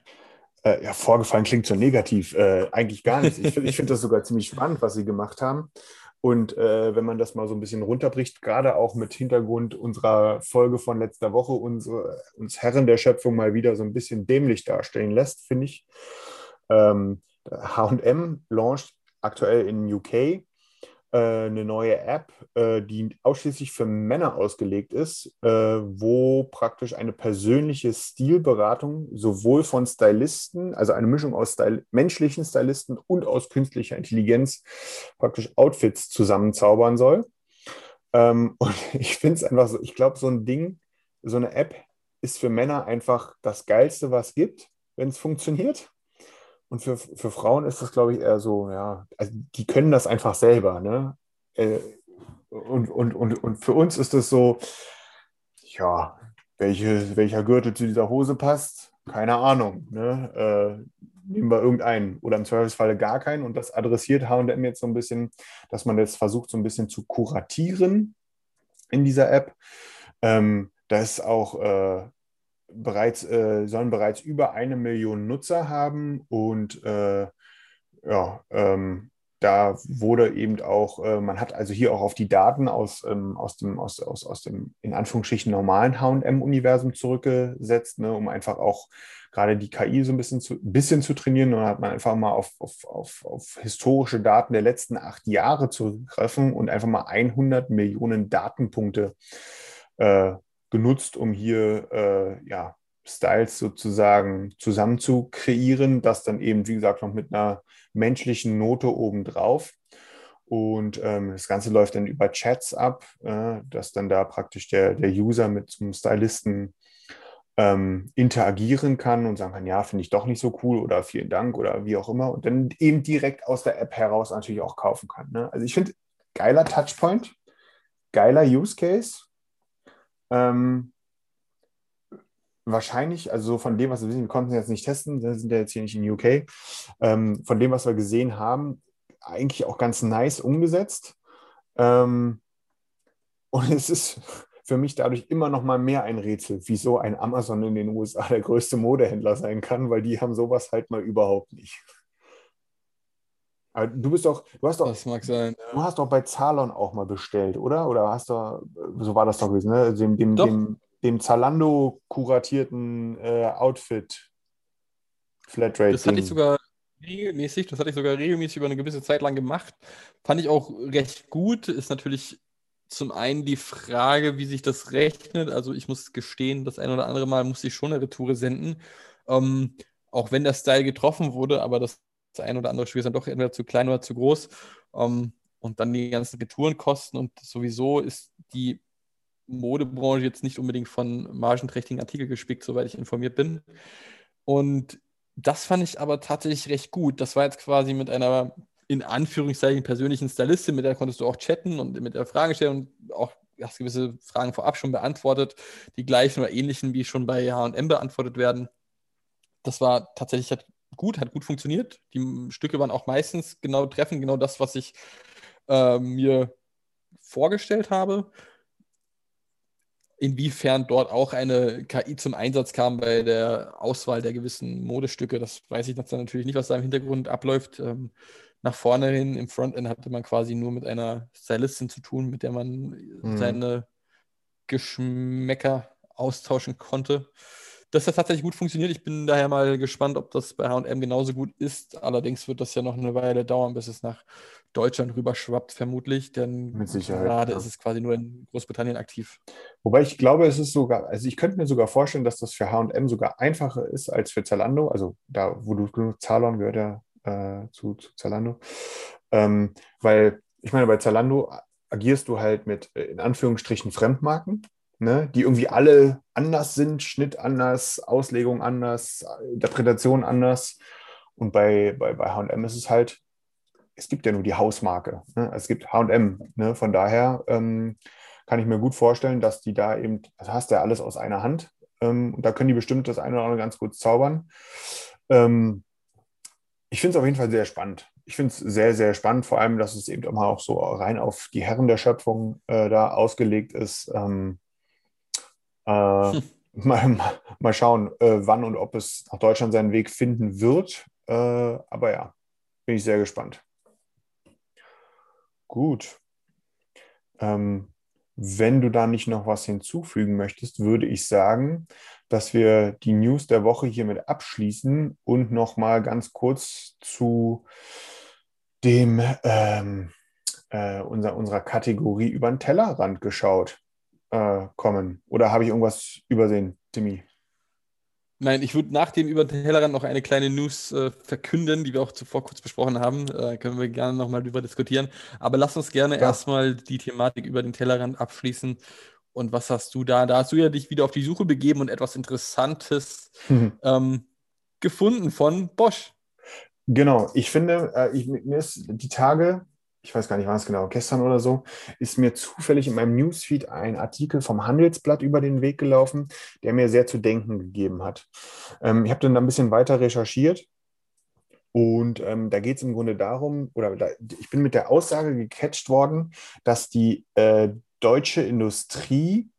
Äh, ja, vorgefallen klingt so negativ. Äh, eigentlich gar nicht. Ich, ich finde das sogar ziemlich spannend, was sie gemacht haben. Und äh, wenn man das mal so ein bisschen runterbricht, gerade auch mit Hintergrund unserer Folge von letzter Woche, unsere, uns Herren der Schöpfung mal wieder so ein bisschen dämlich darstellen lässt, finde ich. Ähm, HM launcht aktuell in UK eine neue App, äh, die ausschließlich für Männer ausgelegt ist, äh, wo praktisch eine persönliche Stilberatung sowohl von Stylisten, also eine Mischung aus Stil menschlichen Stylisten und aus künstlicher Intelligenz, praktisch Outfits zusammenzaubern soll. Ähm, und ich finde es einfach so, ich glaube, so ein Ding, so eine App ist für Männer einfach das Geilste, was es gibt, wenn es funktioniert. Und für, für Frauen ist das, glaube ich, eher so, ja, also die können das einfach selber. Ne? Äh, und, und, und, und für uns ist das so, ja, welche, welcher Gürtel zu dieser Hose passt, keine Ahnung. Ne? Äh, nehmen wir irgendeinen oder im Zweifelsfalle gar keinen. Und das adressiert HM jetzt so ein bisschen, dass man jetzt versucht, so ein bisschen zu kuratieren in dieser App. Ähm, da ist auch äh, bereits, äh, sollen bereits über eine Million Nutzer haben und äh, ja, ähm, da wurde eben auch, äh, man hat also hier auch auf die Daten aus, ähm, aus, dem, aus, aus, aus dem in Anführungsstrichen normalen HM-Universum zurückgesetzt, ne, um einfach auch gerade die KI so ein bisschen zu, bisschen zu trainieren. Und dann hat man einfach mal auf, auf, auf, auf historische Daten der letzten acht Jahre zurückgegriffen und einfach mal 100 Millionen Datenpunkte äh, genutzt, um hier äh, ja, Styles sozusagen zusammen zu kreieren, das dann eben, wie gesagt, noch mit einer menschlichen Note obendrauf. Und ähm, das Ganze läuft dann über Chats ab, äh, dass dann da praktisch der, der User mit zum Stylisten ähm, interagieren kann und sagen kann, ja, finde ich doch nicht so cool oder vielen Dank oder wie auch immer. Und dann eben direkt aus der App heraus natürlich auch kaufen kann. Ne? Also ich finde, geiler Touchpoint, geiler Use Case. Ähm, wahrscheinlich, also so von dem, was wir wissen, wir konnten es jetzt nicht testen, wir sind ja jetzt hier nicht in UK, ähm, von dem, was wir gesehen haben, eigentlich auch ganz nice umgesetzt. Ähm, und es ist für mich dadurch immer noch mal mehr ein Rätsel, wieso ein Amazon in den USA der größte Modehändler sein kann, weil die haben sowas halt mal überhaupt nicht. Aber du bist doch, du hast doch, das mag sein, du hast doch bei Zalon auch mal bestellt, oder? Oder hast du, so war das doch gewesen, ne? Dem, dem, dem, dem Zalando kuratierten äh, Outfit Flatrate. Das hatte ich sogar regelmäßig, das hatte ich sogar regelmäßig über eine gewisse Zeit lang gemacht. Fand ich auch recht gut. Ist natürlich zum einen die Frage, wie sich das rechnet. Also ich muss gestehen, das ein oder andere Mal musste ich schon eine Retoure senden. Ähm, auch wenn der Style getroffen wurde, aber das, das ein oder andere Spiel ist dann doch entweder zu klein oder zu groß. Ähm, und dann die ganzen Retourenkosten und sowieso ist die Modebranche jetzt nicht unbedingt von margenträchtigen Artikeln gespickt, soweit ich informiert bin. Und das fand ich aber tatsächlich recht gut. Das war jetzt quasi mit einer in Anführungszeichen persönlichen Stylistin, mit der konntest du auch chatten und mit der Fragen stellen und auch hast gewisse Fragen vorab schon beantwortet, die gleichen oder ähnlichen wie schon bei HM beantwortet werden. Das war tatsächlich gut, hat gut funktioniert. Die Stücke waren auch meistens genau treffend, genau das, was ich äh, mir vorgestellt habe. Inwiefern dort auch eine KI zum Einsatz kam bei der Auswahl der gewissen Modestücke, das weiß ich natürlich nicht, was da im Hintergrund abläuft. Ähm, nach vorne hin im Frontend hatte man quasi nur mit einer Stylistin zu tun, mit der man mhm. seine Geschmäcker austauschen konnte. Das hat tatsächlich gut funktioniert. Ich bin daher mal gespannt, ob das bei HM genauso gut ist. Allerdings wird das ja noch eine Weile dauern, bis es nach Deutschland rüberschwappt, vermutlich, denn Mit Sicherheit, gerade ja. ist es quasi nur in Großbritannien aktiv. Wobei ich glaube, es ist sogar, also ich könnte mir sogar vorstellen, dass das für HM sogar einfacher ist als für Zalando. Also da, wo du Zalon gehört ja äh, zu, zu Zalando. Ähm, weil ich meine, bei Zalando agierst du halt mit äh, in Anführungsstrichen Fremdmarken, ne, die irgendwie alle anders sind, Schnitt anders, Auslegung anders, Interpretation anders. Und bei, bei, bei HM ist es halt es gibt ja nur die Hausmarke. Ne? Es gibt HM. Ne? Von daher ähm, kann ich mir gut vorstellen, dass die da eben, das hast du ja alles aus einer Hand. Ähm, und da können die bestimmt das eine oder andere ganz gut zaubern. Ähm, ich finde es auf jeden Fall sehr spannend. Ich finde es sehr, sehr spannend, vor allem, dass es eben immer auch so rein auf die Herren der Schöpfung äh, da ausgelegt ist. Ähm, äh, mal, mal, schauen, äh, wann und ob es nach Deutschland seinen Weg finden wird. Äh, aber ja, bin ich sehr gespannt. Gut. Ähm, wenn du da nicht noch was hinzufügen möchtest, würde ich sagen, dass wir die News der Woche hiermit abschließen und nochmal ganz kurz zu dem ähm, äh, unser, unserer Kategorie über den Tellerrand geschaut äh, kommen. Oder habe ich irgendwas übersehen, Timmy? Nein, ich würde nach dem über den Tellerrand noch eine kleine News äh, verkünden, die wir auch zuvor kurz besprochen haben. Äh, können wir gerne nochmal drüber diskutieren. Aber lass uns gerne ja. erstmal die Thematik über den Tellerrand abschließen. Und was hast du da? Da hast du ja dich wieder auf die Suche begeben und etwas Interessantes mhm. ähm, gefunden von Bosch. Genau, ich finde, äh, ich, mir ist die Tage ich weiß gar nicht, wann es genau, gestern oder so, ist mir zufällig in meinem Newsfeed ein Artikel vom Handelsblatt über den Weg gelaufen, der mir sehr zu denken gegeben hat. Ähm, ich habe dann ein bisschen weiter recherchiert und ähm, da geht es im Grunde darum, oder da, ich bin mit der Aussage gecatcht worden, dass die äh, deutsche Industrie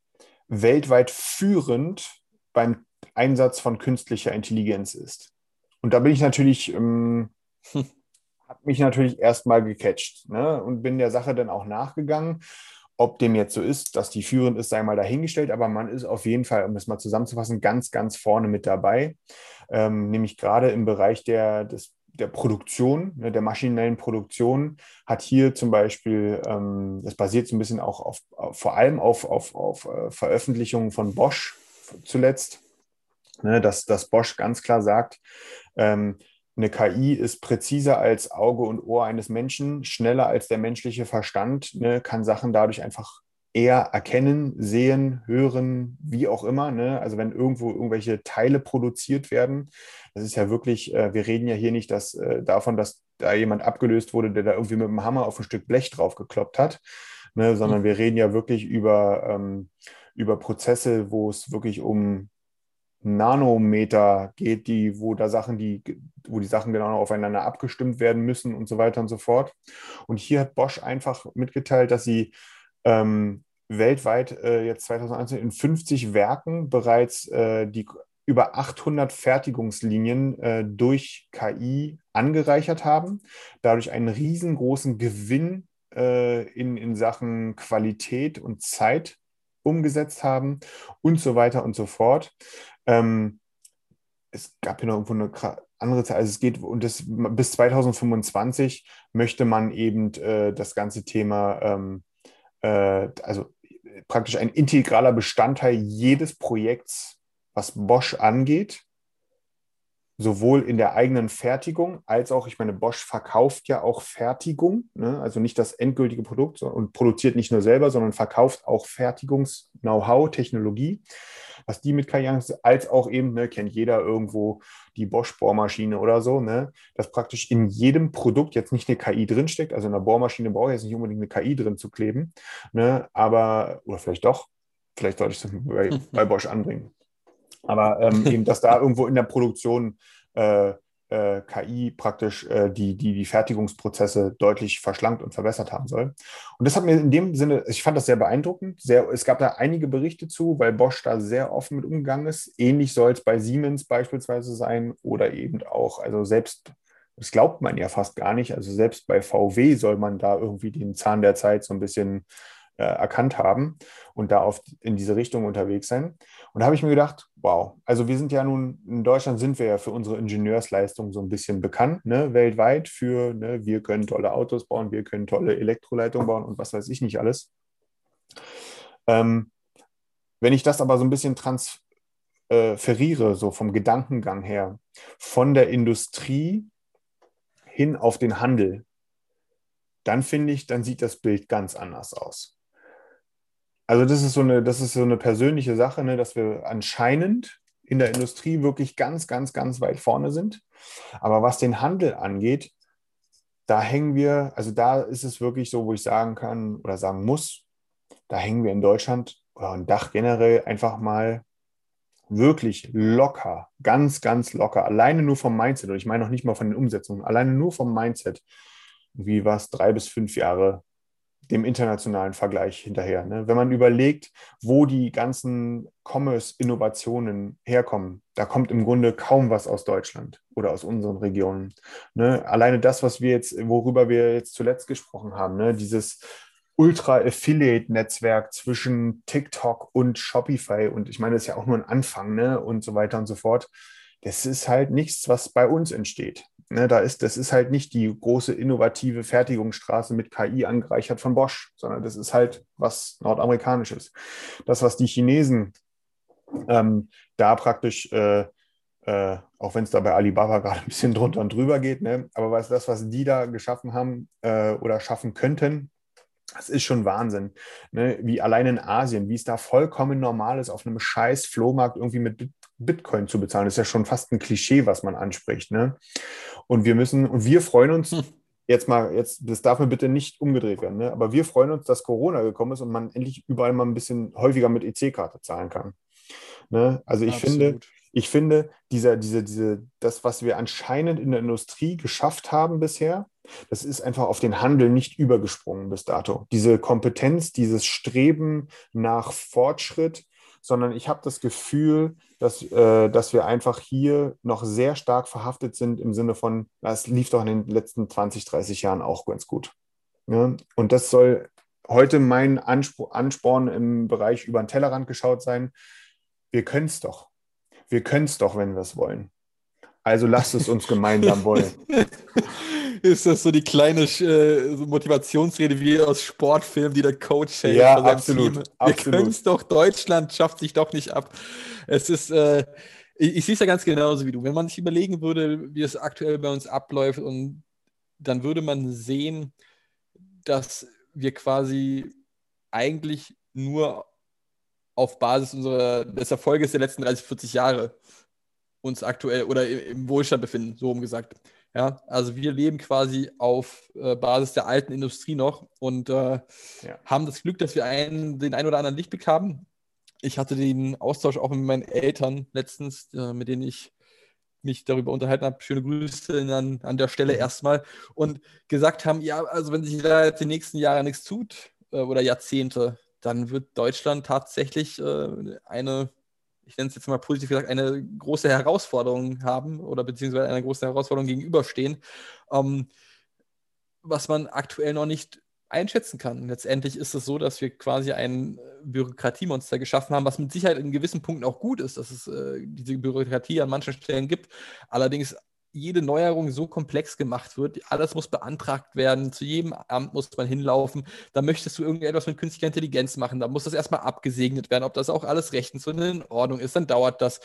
weltweit führend beim Einsatz von künstlicher Intelligenz ist. Und da bin ich natürlich ähm, hm mich natürlich erstmal gecatcht ne? und bin der Sache dann auch nachgegangen. Ob dem jetzt so ist, dass die führend ist, sei mal dahingestellt, aber man ist auf jeden Fall, um das mal zusammenzufassen, ganz, ganz vorne mit dabei. Ähm, nämlich gerade im Bereich der, des, der Produktion, ne, der maschinellen Produktion, hat hier zum Beispiel, ähm, das basiert so ein bisschen auch auf, auf vor allem auf, auf, auf äh, Veröffentlichungen von Bosch zuletzt, ne, dass, dass Bosch ganz klar sagt, ähm, eine KI ist präziser als Auge und Ohr eines Menschen, schneller als der menschliche Verstand, ne, kann Sachen dadurch einfach eher erkennen, sehen, hören, wie auch immer. Ne? Also wenn irgendwo irgendwelche Teile produziert werden, das ist ja wirklich, äh, wir reden ja hier nicht dass, äh, davon, dass da jemand abgelöst wurde, der da irgendwie mit dem Hammer auf ein Stück Blech drauf gekloppt hat, ne? sondern mhm. wir reden ja wirklich über, ähm, über Prozesse, wo es wirklich um Nanometer geht, die, wo da Sachen, die, wo die Sachen genau aufeinander abgestimmt werden müssen und so weiter und so fort. Und hier hat Bosch einfach mitgeteilt, dass sie ähm, weltweit äh, jetzt 2019 in 50 Werken bereits äh, die über 800 Fertigungslinien äh, durch KI angereichert haben, dadurch einen riesengroßen Gewinn äh, in, in Sachen Qualität und Zeit umgesetzt haben und so weiter und so fort. Ähm, es gab hier noch irgendwo eine andere Zeit, also es geht und das, bis 2025 möchte man eben äh, das ganze Thema ähm, äh, also praktisch ein integraler Bestandteil jedes Projekts, was Bosch angeht sowohl in der eigenen Fertigung als auch, ich meine, Bosch verkauft ja auch Fertigung, ne? also nicht das endgültige Produkt und produziert nicht nur selber, sondern verkauft auch Fertigungs-Know-how, Technologie, was die mit KI als auch eben, ne, kennt jeder irgendwo die Bosch-Bohrmaschine oder so, ne, dass praktisch in jedem Produkt jetzt nicht eine KI drinsteckt, also in einer Bohrmaschine brauche ich jetzt nicht unbedingt eine KI drin zu kleben, ne, aber, oder vielleicht doch, vielleicht sollte ich es bei, bei Bosch anbringen. Aber ähm, eben, dass da irgendwo in der Produktion äh, äh, KI praktisch äh, die, die, die Fertigungsprozesse deutlich verschlankt und verbessert haben soll. Und das hat mir in dem Sinne, ich fand das sehr beeindruckend. Sehr, es gab da einige Berichte zu, weil Bosch da sehr offen mit umgegangen ist. Ähnlich soll es bei Siemens beispielsweise sein oder eben auch, also selbst, das glaubt man ja fast gar nicht, also selbst bei VW soll man da irgendwie den Zahn der Zeit so ein bisschen äh, erkannt haben und da auf, in diese Richtung unterwegs sein. Und da habe ich mir gedacht, wow, also wir sind ja nun, in Deutschland sind wir ja für unsere Ingenieursleistung so ein bisschen bekannt, ne, weltweit für, ne, wir können tolle Autos bauen, wir können tolle Elektroleitungen bauen und was weiß ich nicht alles. Ähm, wenn ich das aber so ein bisschen transferiere, so vom Gedankengang her, von der Industrie hin auf den Handel, dann finde ich, dann sieht das Bild ganz anders aus. Also das ist so eine, das ist so eine persönliche Sache, ne, dass wir anscheinend in der Industrie wirklich ganz, ganz, ganz weit vorne sind. Aber was den Handel angeht, da hängen wir, also da ist es wirklich so, wo ich sagen kann oder sagen muss, da hängen wir in Deutschland oder ein Dach generell einfach mal wirklich locker, ganz, ganz locker, alleine nur vom Mindset, und ich meine noch nicht mal von den Umsetzungen, alleine nur vom Mindset, wie war es, drei bis fünf Jahre dem internationalen Vergleich hinterher. Ne? Wenn man überlegt, wo die ganzen Commerce-Innovationen herkommen, da kommt im Grunde kaum was aus Deutschland oder aus unseren Regionen. Ne? Alleine das, was wir jetzt, worüber wir jetzt zuletzt gesprochen haben, ne? dieses Ultra-Affiliate-Netzwerk zwischen TikTok und Shopify. Und ich meine, das ist ja auch nur ein Anfang, ne? Und so weiter und so fort. Das ist halt nichts, was bei uns entsteht. Ne, da ist, das ist halt nicht die große innovative Fertigungsstraße mit KI angereichert von Bosch, sondern das ist halt was Nordamerikanisches. Das, was die Chinesen ähm, da praktisch, äh, äh, auch wenn es da bei Alibaba gerade ein bisschen drunter und drüber geht, ne, aber was das, was die da geschaffen haben äh, oder schaffen könnten, das ist schon Wahnsinn. Ne? Wie allein in Asien, wie es da vollkommen normal ist, auf einem scheiß Flohmarkt irgendwie mit Bitcoin zu bezahlen. Das ist ja schon fast ein Klischee, was man anspricht. Ne? Und wir müssen, und wir freuen uns, hm. jetzt mal, jetzt, das darf mir bitte nicht umgedreht werden, ne? aber wir freuen uns, dass Corona gekommen ist und man endlich überall mal ein bisschen häufiger mit EC-Karte zahlen kann. Ne? Also ich Absolut. finde, ich finde, dieser, diese, diese, das, was wir anscheinend in der Industrie geschafft haben bisher, das ist einfach auf den Handel nicht übergesprungen bis dato. Diese Kompetenz, dieses Streben nach Fortschritt, sondern ich habe das Gefühl, dass, äh, dass wir einfach hier noch sehr stark verhaftet sind im Sinne von, das lief doch in den letzten 20, 30 Jahren auch ganz gut. Ja? Ne? Und das soll heute mein Anspr Ansporn im Bereich über den Tellerrand geschaut sein. Wir können es doch. Wir können es doch, wenn wir es wollen. Also lasst es uns gemeinsam wollen. Ist das so die kleine äh, Motivationsrede wie aus Sportfilmen, die der Coach hält? Ja, absolut. Team. Wir können es doch, Deutschland schafft sich doch nicht ab. Es ist, äh, ich, ich sehe es ja ganz genauso wie du. Wenn man sich überlegen würde, wie es aktuell bei uns abläuft, und dann würde man sehen, dass wir quasi eigentlich nur auf Basis unserer, des Erfolges der letzten 30, 40 Jahre uns aktuell oder im Wohlstand befinden, so umgesagt. Ja, also wir leben quasi auf äh, Basis der alten Industrie noch und äh, ja. haben das Glück, dass wir einen, den einen oder anderen Lichtblick haben. Ich hatte den Austausch auch mit meinen Eltern letztens, äh, mit denen ich mich darüber unterhalten habe. Schöne Grüße an, an der Stelle erstmal und gesagt haben, ja, also wenn sich da jetzt die nächsten Jahre nichts tut äh, oder Jahrzehnte, dann wird Deutschland tatsächlich äh, eine ich nenne es jetzt mal positiv gesagt, eine große Herausforderung haben oder beziehungsweise einer großen Herausforderung gegenüberstehen, ähm, was man aktuell noch nicht einschätzen kann. Letztendlich ist es so, dass wir quasi ein Bürokratiemonster geschaffen haben, was mit Sicherheit in gewissen Punkten auch gut ist, dass es äh, diese Bürokratie an manchen Stellen gibt. Allerdings jede Neuerung so komplex gemacht wird. Alles muss beantragt werden, zu jedem Amt muss man hinlaufen. Da möchtest du irgendetwas mit künstlicher Intelligenz machen, da muss das erstmal abgesegnet werden, ob das auch alles rechtens und in Ordnung ist, dann dauert das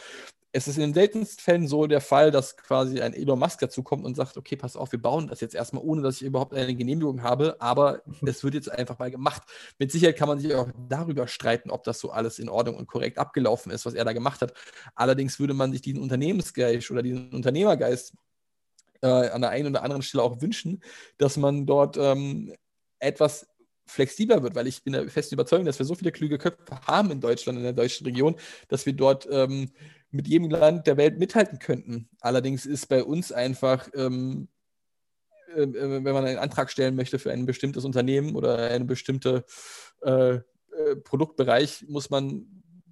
es ist in den seltensten Fällen so der Fall, dass quasi ein Elon Musk dazu kommt und sagt, okay, pass auf, wir bauen das jetzt erstmal, ohne dass ich überhaupt eine Genehmigung habe, aber es wird jetzt einfach mal gemacht. Mit Sicherheit kann man sich auch darüber streiten, ob das so alles in Ordnung und korrekt abgelaufen ist, was er da gemacht hat. Allerdings würde man sich diesen Unternehmensgeist oder diesen Unternehmergeist äh, an der einen oder anderen Stelle auch wünschen, dass man dort ähm, etwas flexibler wird, weil ich bin der festen Überzeugung, dass wir so viele klüge Köpfe haben in Deutschland, in der deutschen Region, dass wir dort ähm, mit jedem Land der Welt mithalten könnten. Allerdings ist bei uns einfach, ähm, äh, äh, wenn man einen Antrag stellen möchte für ein bestimmtes Unternehmen oder einen bestimmten äh, äh, Produktbereich, muss man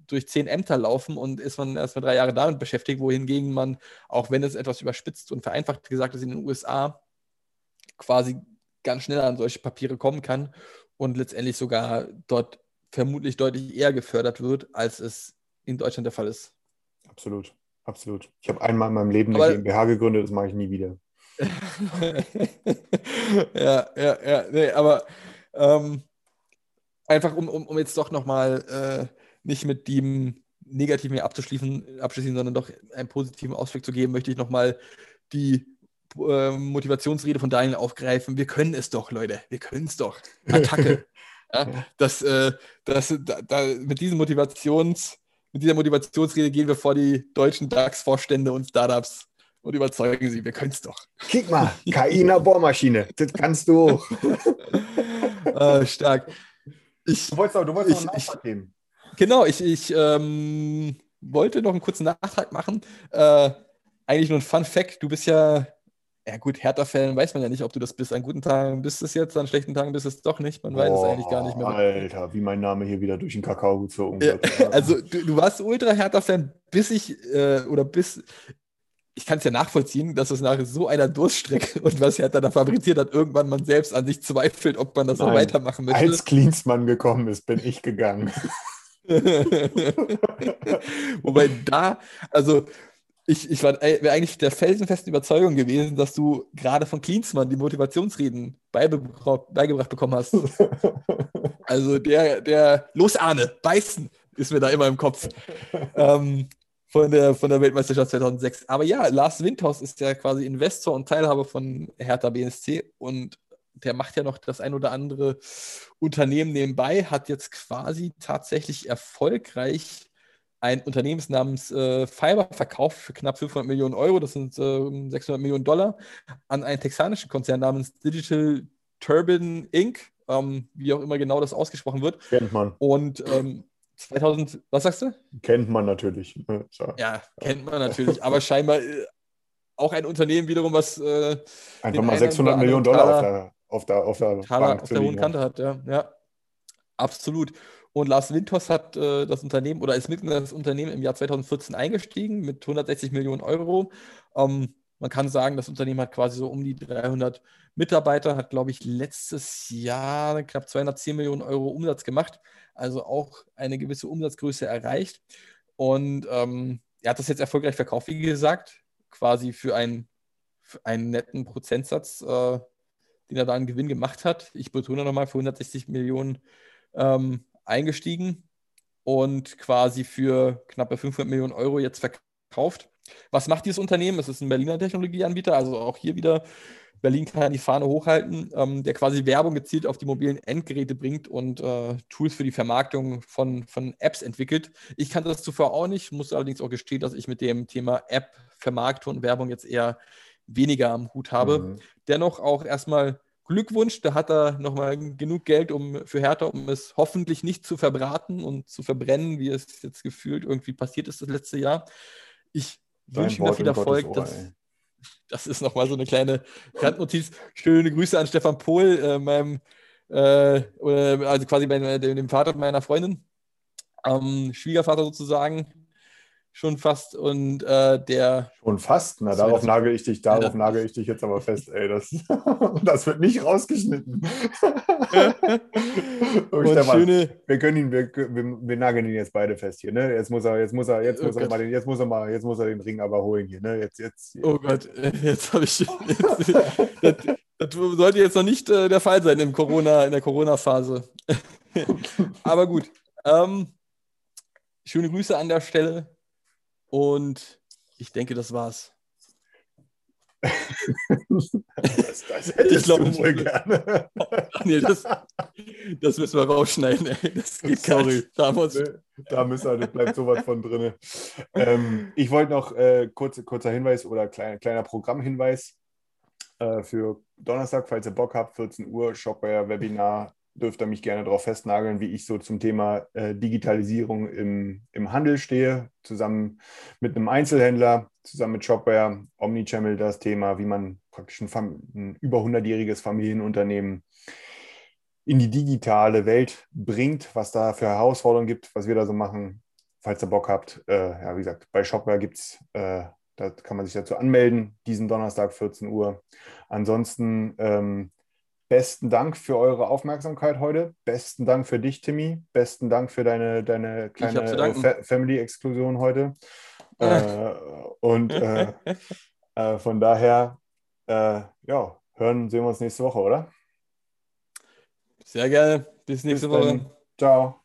durch zehn Ämter laufen und ist man erst mal drei Jahre damit beschäftigt, wohingegen man, auch wenn es etwas überspitzt und vereinfacht gesagt ist, in den USA quasi ganz schnell an solche Papiere kommen kann und letztendlich sogar dort vermutlich deutlich eher gefördert wird, als es in Deutschland der Fall ist. Absolut, absolut. Ich habe einmal in meinem Leben eine Aber, GmbH gegründet, das mache ich nie wieder. ja, ja, ja, nee, aber ähm, einfach um, um, um jetzt doch nochmal äh, nicht mit dem Negativen hier abzuschließen, abschließen, sondern doch einen positiven Ausblick zu geben, möchte ich nochmal die äh, Motivationsrede von Daniel aufgreifen. Wir können es doch, Leute. Wir können es doch. Attacke. ja, das, äh, das, da, da, mit diesen Motivations- mit dieser Motivationsrede gehen wir vor die deutschen DAX-Vorstände und Startups und überzeugen sie, wir können es doch. Kick mal, KI in der Bohrmaschine, das kannst du auch. äh, stark. Ich, du wolltest, auch, du wolltest ich, noch einen Nachtrag geben. Genau, ich, ich ähm, wollte noch einen kurzen Nachtrag machen. Äh, eigentlich nur ein Fun Fact: Du bist ja ja gut, Hertha-Fan weiß man ja nicht, ob du das bist. An guten Tagen bist es jetzt, an schlechten Tagen bist es doch nicht. Man Boah, weiß es eigentlich gar nicht mehr. Alter, wie mein Name hier wieder durch den Kakao gezogen wird. also du, du warst Ultra-Hertha-Fan, bis ich, äh, oder bis, ich kann es ja nachvollziehen, dass es nach so einer Durststrecke und was Hertha da fabriziert hat, irgendwann man selbst an sich zweifelt, ob man das Nein, so weitermachen möchte. Als Klinsmann gekommen ist, bin ich gegangen. Wobei da, also ich, ich wäre eigentlich der felsenfesten Überzeugung gewesen, dass du gerade von Klinsmann die Motivationsreden beigebracht bekommen hast. also der, der Los Arne, beißen ist mir da immer im Kopf. ähm, von der, von der Weltmeisterschaft 2006. Aber ja, Lars Windhaus ist ja quasi Investor und Teilhaber von Hertha BSC und der macht ja noch das ein oder andere Unternehmen nebenbei, hat jetzt quasi tatsächlich erfolgreich ein Unternehmen namens äh, Fiber verkauft für knapp 500 Millionen Euro, das sind äh, 600 Millionen Dollar, an einen texanischen Konzern namens Digital Turbine Inc., ähm, wie auch immer genau das ausgesprochen wird. Kennt man. Und ähm, 2000, was sagst du? Kennt man natürlich. Ja, kennt man natürlich, aber scheinbar äh, auch ein Unternehmen wiederum, was äh, einfach mal 600 Millionen Dollar auf der, auf der, auf der, Bank auf der hohen Kante hat. Ja, ja, absolut. Und Lars Winters hat äh, das Unternehmen oder ist Mitglied des Unternehmen im Jahr 2014 eingestiegen mit 160 Millionen Euro. Ähm, man kann sagen, das Unternehmen hat quasi so um die 300 Mitarbeiter, hat, glaube ich, letztes Jahr knapp 210 Millionen Euro Umsatz gemacht, also auch eine gewisse Umsatzgröße erreicht. Und ähm, er hat das jetzt erfolgreich verkauft, wie gesagt, quasi für einen, für einen netten Prozentsatz, äh, den er da an Gewinn gemacht hat. Ich betone nochmal, für 160 Millionen ähm, eingestiegen und quasi für knappe 500 Millionen Euro jetzt verkauft. Was macht dieses Unternehmen? Es ist ein Berliner Technologieanbieter, also auch hier wieder Berlin kann die Fahne hochhalten, ähm, der quasi Werbung gezielt auf die mobilen Endgeräte bringt und äh, Tools für die Vermarktung von, von Apps entwickelt. Ich kannte das zuvor auch nicht, muss allerdings auch gestehen, dass ich mit dem Thema App-Vermarktung und Werbung jetzt eher weniger am Hut habe. Mhm. Dennoch auch erstmal Glückwunsch, da hat er nochmal genug Geld um, für Hertha, um es hoffentlich nicht zu verbraten und zu verbrennen, wie es jetzt gefühlt irgendwie passiert ist das letzte Jahr. Ich wünsche ihm da viel Erfolg. Das, das ist nochmal so eine kleine Randnotiz. Schöne Grüße an Stefan Pohl, äh, meinem, äh, also quasi bei dem Vater meiner Freundin, ähm, Schwiegervater sozusagen, schon fast und äh, der. Schon fast? Na, darauf nagel ich dich, darauf ja, nagel ich dich jetzt aber fest, ey. Das, das wird nicht rausgeschnitten. Und Stefan, wir können ihn, wir, wir, wir, nageln ihn jetzt beide fest hier, ne? Jetzt muss er, jetzt muss er, jetzt oh muss er mal den, jetzt muss er mal, jetzt muss er den Ring aber holen hier, ne? Jetzt, jetzt. Oh Gott, jetzt habe ich. Jetzt, das, das, sollte jetzt noch nicht äh, der Fall sein im Corona, in der Corona-Phase. aber gut. Ähm, schöne Grüße an der Stelle. Und ich denke, das war's. das, das hätte ich glaube wohl gerne. nee, das, das, müssen wir rausschneiden. Ey. Das geht Sorry. Da, muss da müssen wir, das bleibt sowas von drin. Ähm, ich wollte noch äh, kurz, kurzer Hinweis oder kleiner, kleiner Programmhinweis äh, für Donnerstag, falls ihr Bock habt, 14 Uhr, Shopware Webinar dürft ihr mich gerne darauf festnageln, wie ich so zum Thema äh, Digitalisierung im, im Handel stehe, zusammen mit einem Einzelhändler, zusammen mit Shopware, Omnichannel das Thema, wie man praktisch ein, ein über 100-jähriges Familienunternehmen in die digitale Welt bringt, was da für Herausforderungen gibt, was wir da so machen. Falls ihr Bock habt, äh, ja, wie gesagt, bei Shopware gibt es, äh, da kann man sich dazu anmelden, diesen Donnerstag 14 Uhr. Ansonsten ähm, Besten Dank für eure Aufmerksamkeit heute. Besten Dank für dich, Timmy. Besten Dank für deine, deine kleine Fa Family-Exklusion heute. äh, und äh, äh, von daher, äh, ja, hören, sehen wir uns nächste Woche, oder? Sehr gerne. Bis nächste Bis Woche. Ciao.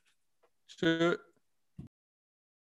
Tschüss.